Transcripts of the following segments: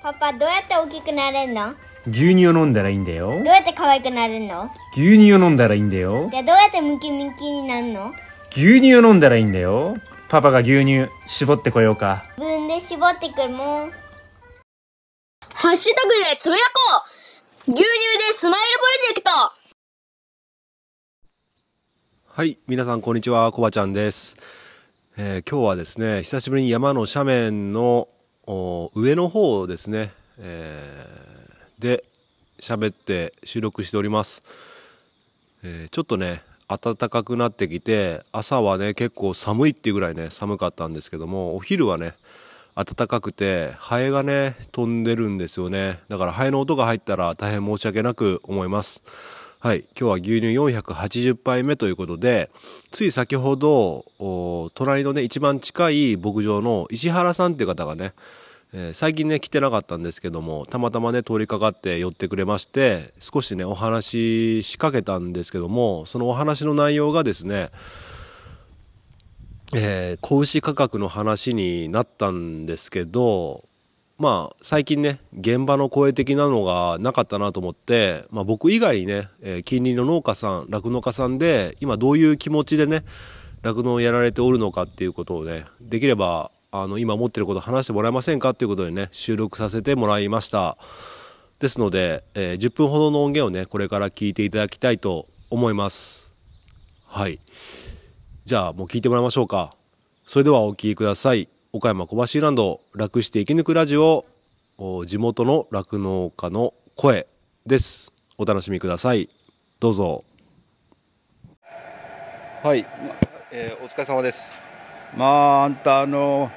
パパどうやって大きくなれるの？牛乳を飲んだらいいんだよ。どうやって可愛くなるの？牛乳を飲んだらいいんだよ。でどうやってムキムキになるの？牛乳を飲んだらいいんだよ。パパが牛乳絞ってこようか。自分で絞ってくるもん。ハッシュタグでつぶやこう。牛乳でスマイルプロジェクト。はい、皆さんこんにちは、コバちゃんです。えー今日はですね、久しぶりに山の斜面のお上の方ですね、えーで喋って収録しております。えーちょっとね、暖かくなってきて、朝はね、結構寒いっていうぐらいね、寒かったんですけども、お昼はね、暖かくて、ハエがね、飛んでるんですよね。だからハエの音が入ったら大変申し訳なく思います。はい。今日は牛乳480杯目ということで、つい先ほど、隣のね、一番近い牧場の石原さんっていう方がね、えー最近ね、来てなかったんですけども、たまたまね、通りかかって寄ってくれまして、少しね、お話ししかけたんですけども、そのお話の内容がですね、えー子牛価格の話になったんですけど、まあ、最近ね、現場の声的なのがなかったなと思って、まあ僕以外にね、えー近隣の農家さん、酪農家さんで、今どういう気持ちでね、酪農をやられておるのかっていうことをね、できれば、あの、今持ってること話してもらえませんかっていうことでね、収録させてもらいました。ですので、えー10分ほどの音源をね、これから聞いていただきたいと思います。はい。じゃあもう聞いてもらいましょうか。それではお聞きください。岡山小橋ランド楽して生き抜くラジオお地元の酪農家の声です。お楽しみください。どうぞ。はい、えーお疲れ様です。まああんたあの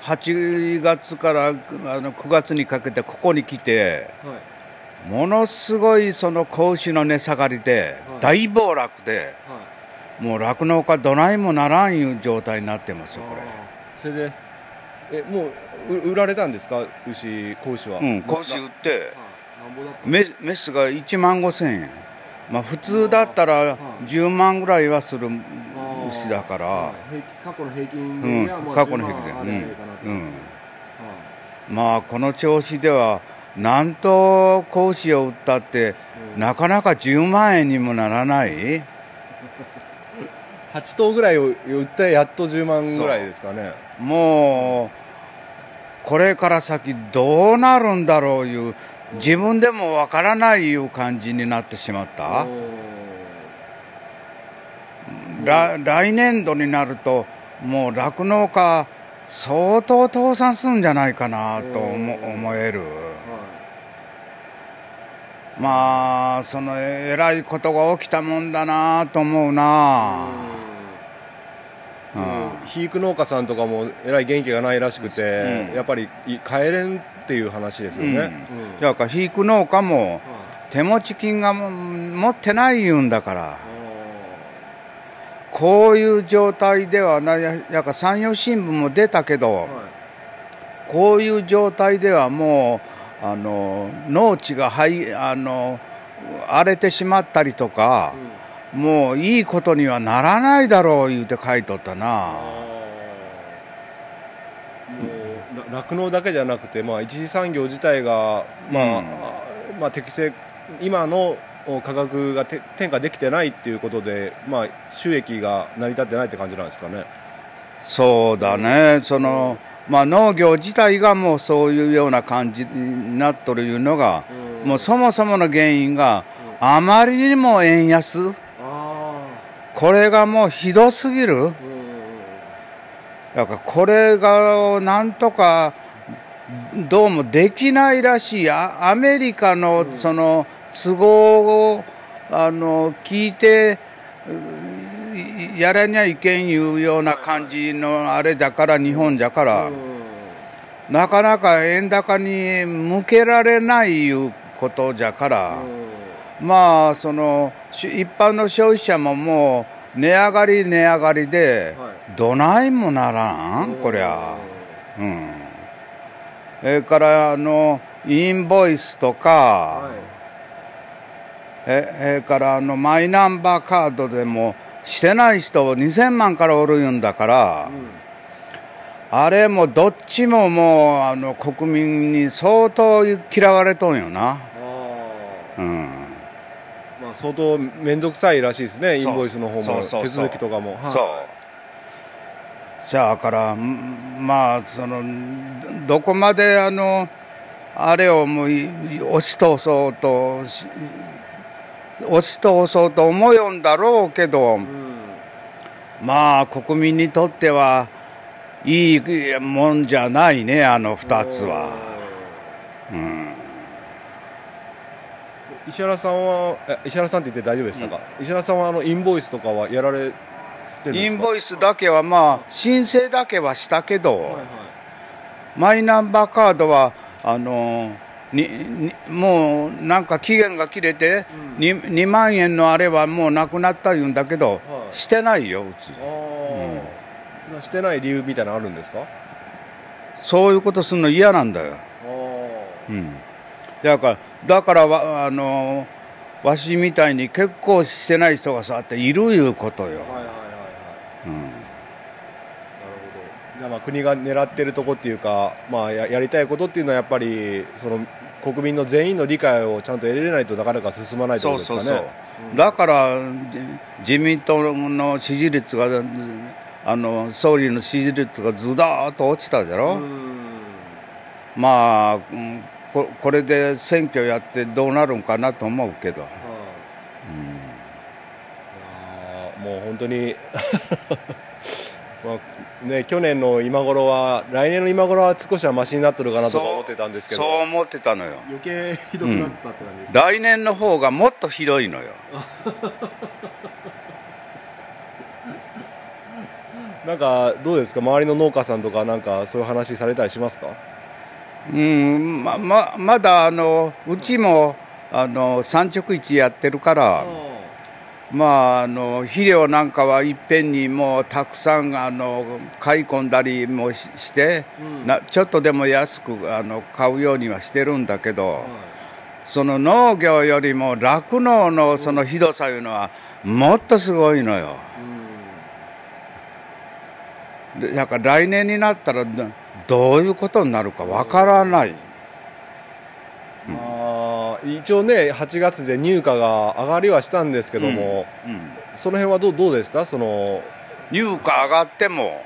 8月からあの9月にかけてここに来てものすごいその子牛の値下がりで大暴落でもう酪農家どないもならんいう状態になってますよこそれで、え、もうう売られたんですか、牛、子牛は。れうん。子牛売ってメメスが1万5千円。まあ普通だったら10万ぐらいはする牛だから。過去の平均うん。ではまあ過去の平均で。10万あればいいかなと。うん。うん。はい。まあこの調子ではなんと子牛を売ったってなかなか10万円にもならない？8頭ぐらいを売ってやっと10万ぐらいですかね。もうこれから先どうなるんだろういう自分でもわからないいう感じになってしまった？来来年度になるともう酪農家相当倒産するんじゃないかなと思思える？まあそのえらいことが起きたもんだなと思うな、うん。肥育農家さんとかもえらい元気がないらしくて、うん。やっぱりい帰れんっていう話ですよね。うん。だから肥育農家も手持ち金がも持ってない言うんだから。こういう状態ではないややか山陽新聞も出たけど、こういう状態ではもうあの農地がはいあの荒れてしまったりとか、もういいことにはならないだろう言うて書いとったな。もうら酪農だけじゃなくて、まあ、一次産業自体が、まあうんまあ、適正今のお価格がて転嫁できてないっていうことで、まあ、収益が成り立ってないって感じなんですかね。そうだね、そのまあ、農業自体がもうそういうような感じになっとるいうのが、もうそもそもの原因が、あまりにも円安、これがもうひどすぎる、だからこれがなんとかどうもできないらしい、あアメリカのその都合をあの聞いて、うやらにゃいけんいうような感じのあれだから、日本じゃから、なかなか円高に向けられないいうことじゃから、まあ、そのし一般の消費者ももう値上がり、値上がりで、どないもならん、こりゃ。うん。それから、あの、インボイスとか、え、それから、あの、マイナンバーカードでも、してない人2000万からおるんだから、あれもどっちももうあの国民に相当嫌われとんよな、あうん、まあ相当面倒くさいらしいですねインボイスの方も手続きとかも。はい。そう。じゃあからんまあそのどこまであのあれをもうい押し通そうとし押し通そうと思うよんだろうけど、まあ国民にとってはいいもんじゃないねあの2つは。うん。石原さんはえ石原さんって言って大丈夫でしたか、石原さんはあのインボイスとかはやられてるんですか？インボイスだけはまあ申請だけはしたけど、はいはい。マイナンバーカードはあのににもうなんか期限が切れて、に 2, 万円のあれはもうなくなった言うんだけど、はい。してないようち。あー。それはしてない理由みたいなのあるんですか？そういうことするの嫌なんだよ、うん、だからだからわあのわしみたいに結構してない人がさっているいうことよ、はいはいはいはいうん、なるほどじゃあまあ国が狙ってるとこっていうか、まあ、ややりたいことっていうのはやっぱりその国民の全員の理解をちゃんと得れないとなかなか進まないってこそうとですかね。そうそう、だからじ自民党の支持率があの総理の支持率がずだーっと落ちたじゃろ、まあ、うんここれで選挙やってどうなるんかなと思うけど、あーもう本当に まあね去年の今頃は来年の今頃は少しはマシになってるかなとか思ってたんですけど。そう思ってたのよ。余計ひどくなったって感じです、来年の方がもっとひどいのよ。なんかどうですか？周りの農家さんとかなんかそういう話されたりしますか？うん。まままだあのうちもあの産直市やってるから、まあ、あの肥料なんかはいっぺんにもうたくさんあの買い込んだりもしして、なちょっとでも安くあの買うようにはしてるんだけど、その農業よりも酪農のそのひどさいうのはもっとすごいのよ。でだから来年になったらどどういうことになるかわからない。あー一応ね8月で入荷が上がりはしたんですけども、うんその辺はどうどうでした？その入荷上がっても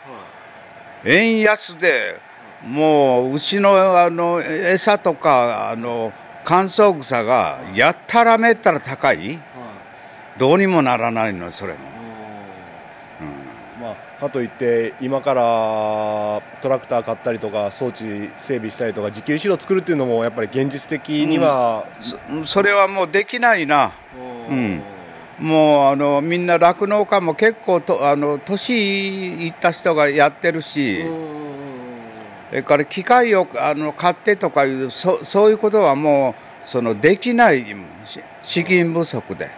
円安でもう牛のあの餌とかあの乾燥草がやったらめったら高い？どうにもならないのそれも、まあ、かといって今からトラクター買ったりとか装置整備したりとか自給飼料作るっていうのもやっぱり現実的には、そそれはもうできないな、うん、もうあのみんな酪農家も結構とあの年いった人がやってるし、それから機械をあの買ってとかいうそそういうことはもうそのできないし資金不足で、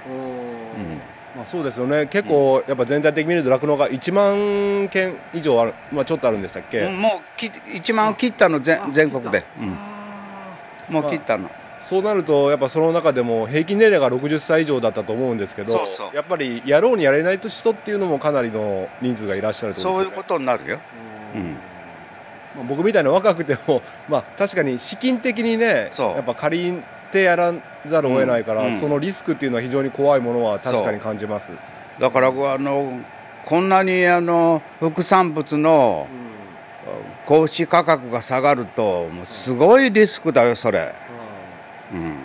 まあ、そうですよね。結構やっぱ全体的に見ると酪農が1万件以上ある、まあ、ちょっとあるんでしたっけ、うんもうき1万切ったの全全国で、うん。もう切ったの、そうなるとやっぱその中でも平均年齢が60歳以上だったと思うんですけどやっぱりやろうにやれない人っていうのもかなりの人数がいらっしゃるとそういうことになるよ、うん。まあ僕みたいな若くても、まあ、確かに資金的にねやっぱ借りてやらざるを得ないから、うん。うんそのリスクっていうのは非常に怖いものは確かに感じます。だからあのこんなにあの副産物の子牛価格が下がるともうすごいリスクだよそれ、うん。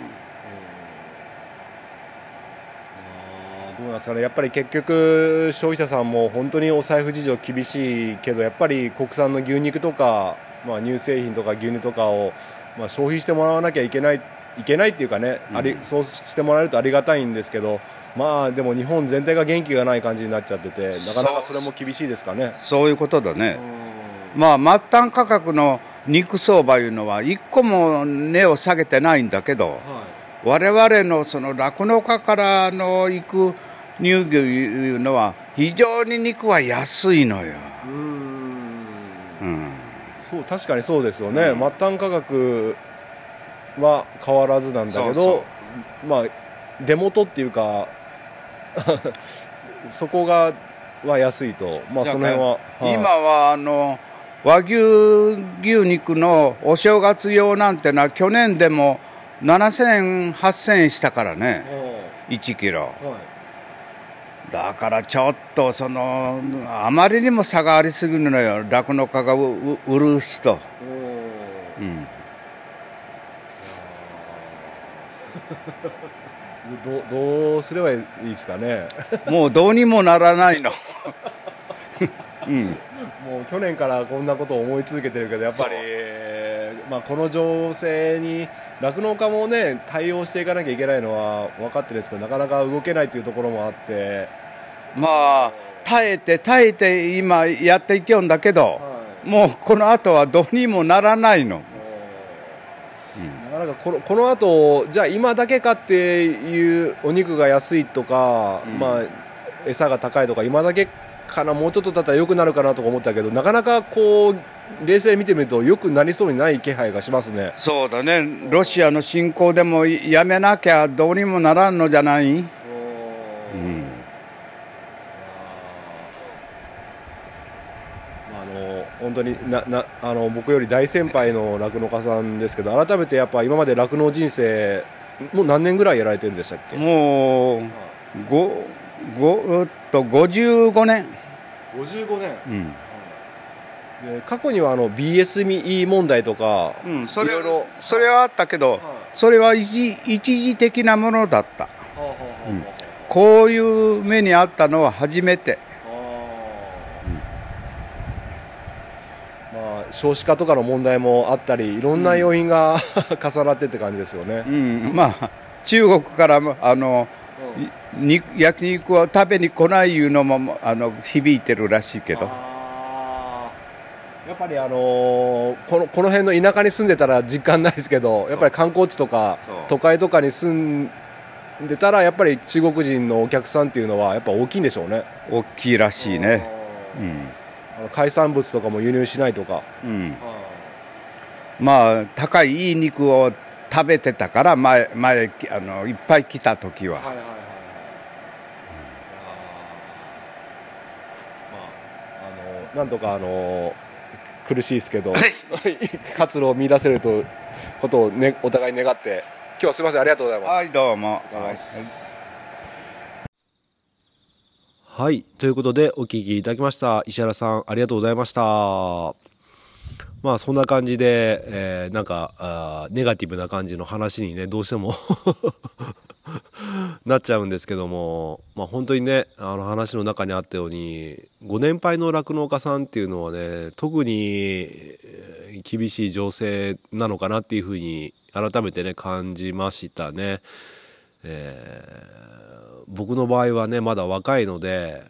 どうなんですかね。やっぱり結局消費者さんも本当にお財布事情厳しいけどやっぱり国産の牛肉とか、まあ、乳製品とか牛乳とかを、まあ、消費してもらわなきゃいけないいけないっていうかね、ありそうしてもらえるとありがたいんですけどまあでも日本全体が元気がない感じになっちゃっててなかなかそれも厳しいですかね。そういうことだね、まあ末端価格の肉相場いうのは一個も値を下げてないんだけど、我々のその酪農家からの行く乳牛いうのは非常に肉は安いのよ、うん、そう確かにそうですよね、末端価格は変わらずなんだけどまあ出元っていうか そこがは安いと。まあその辺は、はい。今はあの和牛牛肉のお正月用なんてのは去年でも7000円8000円したからね。1キロ。だからちょっとそのあまりにも差がありすぎるのよ。酪農家が売る人、うん、どどうすればいいですかね？もうどうにもならないの、うん、もう去年からこんなことを思い続けてるけどやっぱり、まあ、この情勢に酪農家もね対応していかなきゃいけないのは分かってるんですけどなかなか動けないというところもあって、まあ耐えて耐えて今やっていけよんだけど、もうこの後はどうにもならないの。なかなかこのこの後じゃあ今だけかっていうお肉が安いとか、うん。まあ、餌が高いとか今だけかなもうちょっと経ったら良くなるかなとか思ったけどなかなかこう冷静に見てみると良くなりそうにない気配がしますね。そうだね、ロシアの侵攻でもやめなきゃどうにもならんのじゃない、うん、まああの本当にななあの僕より大先輩の酪農家さんですけど改めてやっぱ今まで酪農人生もう何年ぐらいやられてるんでしたっけ？もうごごうっと55年、55年うん。で過去にはあの BSME 問題とか、うん、それいろいろ。それはあったけど、それは一一時的なものだった、うん。こういう目にあったのは初めて、まあ、少子化とかの問題もあったりいろんな要因が、重なってって感じですよね。う。ん、まあ中国からもあの、いに焼肉を食べに来ないいうのもあの響いてるらしいけど。やっぱりあのーこのこの辺の田舎に住んでたら実感ないですけどやっぱり観光地とか都会とかに住んでたらやっぱり中国人のお客さんっていうのはやっぱ大きいんでしょうね。大きいらしいね、うん海産物とかも輸入しないとか。うん、まあ高いいい肉を食べてたから前前あのいっぱい来た時は、はいはいはいはい。まああのなんとかあの苦しいですけど 活路を見出せるとことをねお互い願って今日はすみません。ありがとうございます。はいどうもありがとうございますはい。ということで、お聞きいただきました。石原さん、ありがとうございました。まあ、そんな感じで、えーなんかあ、ネガティブな感じの話にね、どうしても なっちゃうんですけども、まあ、本当にね、あの話の中にあったように、ご年配の酪農家さんっていうのはね、特に厳しい情勢なのかなっていうふうに、改めてね、感じましたね。えー僕の場合はねまだ若いので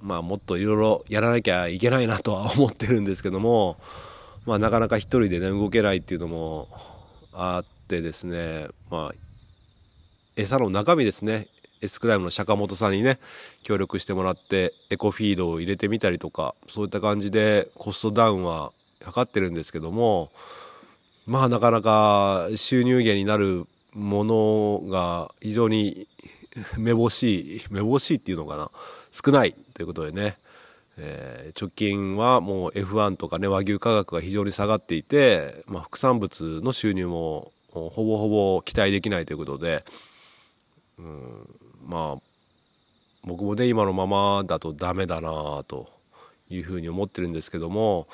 まあもっといろいろやらなきゃいけないなとは思ってるんですけどもまあなかなか一人でね動けないっていうのもあってですねまあ餌の中身ですね。エスクライムの坂本さんにね協力してもらってエコフィードを入れてみたりとかそういった感じでコストダウンは図ってるんですけどもまあなかなか収入源になるものが非常にめぼしいめぼしいっていうのかな？少ないということでね、えー直近はもう F1 とかね和牛価格が非常に下がっていて、まあ、副産物の収入もほぼほぼ期待できないということで、うん、まあ僕もね今のままだとダメだなというふうに思ってるんですけども、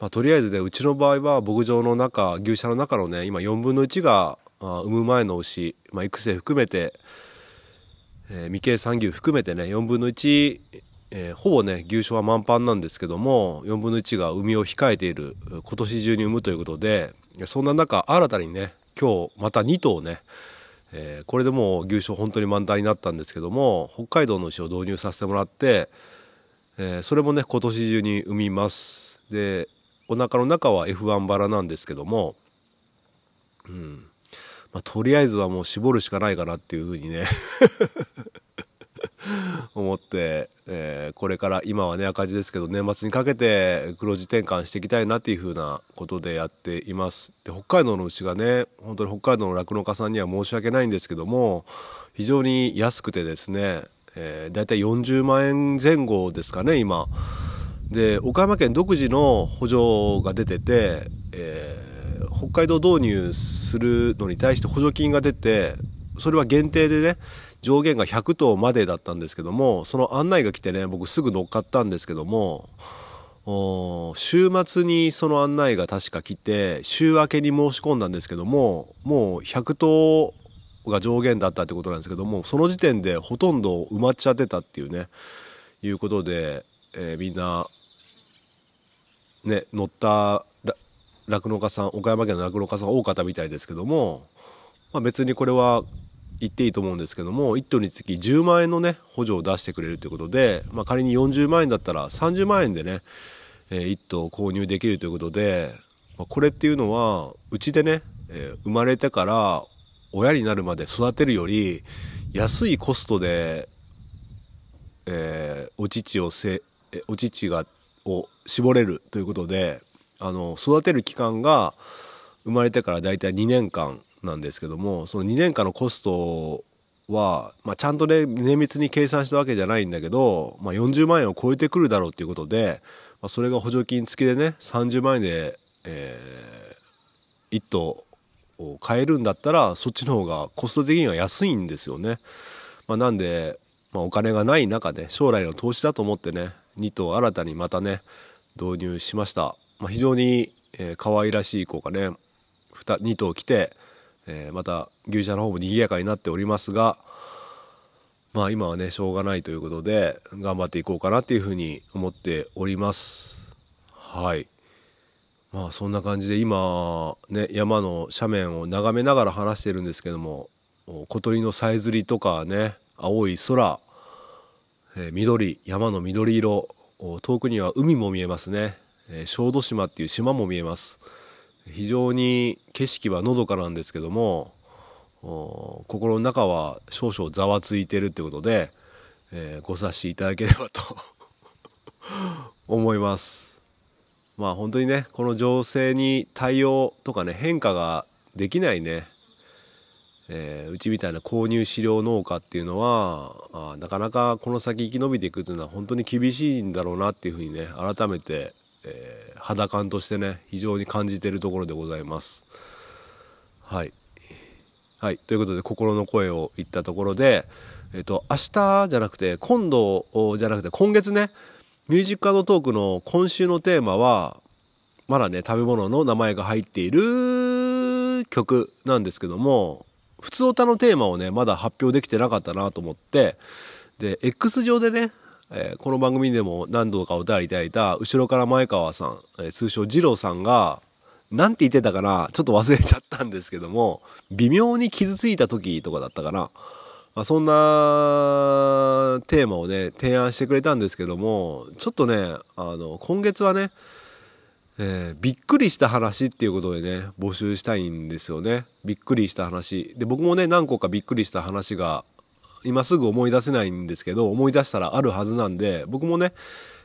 まあ、とりあえずねうちの場合は牧場の中牛舎の中のね今4分の1があ産む前の牛、まあ、育成含めて、えー未経産牛含めてね4分の1、えーほぼね牛舎は満帆なんですけども4分の1が産みを控えている今年中に産むということでそんな中新たにね今日また2頭ねえーこれでもう牛舎本当に満タンになったんですけども北海道の牛を導入させてもらって、えそれもね今年中に産みます。でお腹の中は F1 バラなんですけどもうん。まあ、とりあえずはもう絞るしかないかなっていうふうにね。思って、えーこれから今はね赤字ですけど年末にかけて黒字転換していきたいなっていうふうなことでやっています。で北海道の牛がね本当に北海道の酪農家さんには申し訳ないんですけども非常に安くてですね、えー、だいたい40万円前後ですかね今。で岡山県独自の補助が出てて、えー北海道導入するのに対して補助金が出てそれは限定でね上限が100頭までだったんですけどもその案内が来てね僕すぐ乗っかったんですけども週末にその案内が確か来て週明けに申し込んだんですけどももう100頭が上限だったってことなんですけどもその時点でほとんど埋まっちゃってたっていうねいうことで、えーみんなね乗った酪農家さん岡山県の酪農家さん多かったみたいですけども、まあ、別にこれは言っていいと思うんですけども1頭につき10万円のね補助を出してくれるということで、まあ、仮に40万円だったら30万円でね、え1頭購入できるということで、まあ、これっていうのはうちでね、えー生まれてから親になるまで育てるより安いコストで、えーお乳をせお乳がを絞れるということであの育てる期間が生まれてからだいたい2年間なんですけどもその2年間のコストは、まあ、ちゃんとね綿密に計算したわけじゃないんだけど、まあ、40万円を超えてくるだろうということで、まあ、それが補助金付きでね30万円で、え1頭を買えるんだったらそっちの方がコスト的には安いんですよね。まあ、なんで、まあ、お金がない中で将来の投資だと思ってね2頭新たにまたね導入しました、まあ、非常に、えー可愛らしい子がね 2, 2頭来て、えーまた牛舎の方も賑やかになっておりますがまあ今はねしょうがないということで頑張っていこうかなっていうふうに思っております。はい。まあそんな感じで今ね山の斜面を眺めながら話してるんですけども小鳥のさえずりとかね青い空、え緑山の緑色遠くには海も見えますね、小豆島っていう島も見えます。非常に景色はのどかなんですけども心の中は少々ざわついてるってことで、えーご察しいただければと 思います。まあ本当にねこの情勢に対応とかね変化ができないね、えーうちみたいな購入飼料農家っていうのはあなかなかこの先生き延びていくっていうのは本当に厳しいんだろうなっていうふうにね改めて、えー肌感としてね非常に感じているところでございます。はい。はい。ということで心の声を言ったところでえっ、と明日じゃなくて今度じゃなくて今月ねミュージックアドトークの今週のテーマはまだね食べ物の名前が入っている曲なんですけども普通歌のテーマをねまだ発表できてなかったなと思ってで X 上でね、えーこの番組でも何度かお便りいただいた後ろから前川さん、えー通称二郎さんがなんて言ってたかなちょっと忘れちゃったんですけども微妙に傷ついた時とかだったかな、まあ、そんなテーマをね提案してくれたんですけどもちょっとねあの今月はねえーびっくりした話っていうことでね募集したいんですよね。びっくりした話。で僕もね何個かびっくりした話が今すぐ思い出せないんですけど思い出したらあるはずなんで僕もね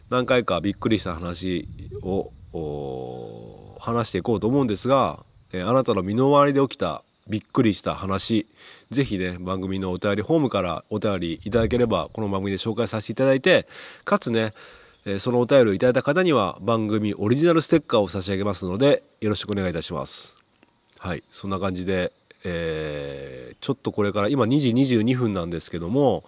何回かびっくりした話を話していこうと思うんですが、えあなたの身の回りで起きたびっくりした話ぜひね番組のお便りフォームからお便りいただければこの番組で紹介させていただいてかつねえそのお便りをいただいた方には番組オリジナルステッカーを差し上げますのでよろしくお願いいたします。はいそんな感じで、えーちょっとこれから今2時22分なんですけども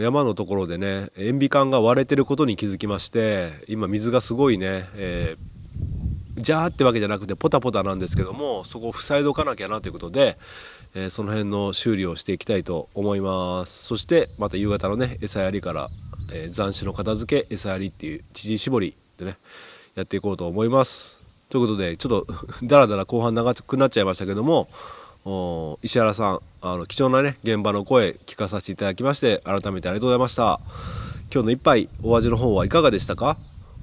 山のところでね塩ビ管が割れてることに気づきまして今水がすごいね、えージャーってわけじゃなくてポタポタなんですけどもそこを塞いでおかなきゃなということで、えーその辺の修理をしていきたいと思います。そしてまた夕方のね餌やりから、えー残種の片付け餌やりっていう乳搾りでねやっていこうと思います。ということでちょっとだらだら後半長くなっちゃいましたけども石原さんあの貴重なね現場の声聞かさせていただきまして改めてありがとうございました。今日の一杯お味の方はいかがでしたか？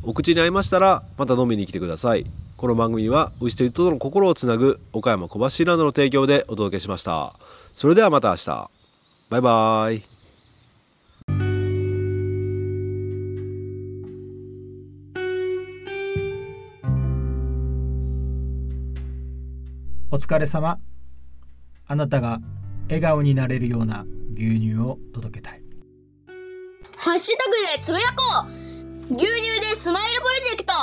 お口に合いましたらまた飲みに来てください。この番組は牛と人との心をつなぐ岡山小橋ランドの提供でお届けしました。それではまた明日。バイバイ。お疲れ様。あなたが笑顔になれるような牛乳を届けたい。ハッシュタグでつぶやこう。牛乳でスマイルプロジェクト。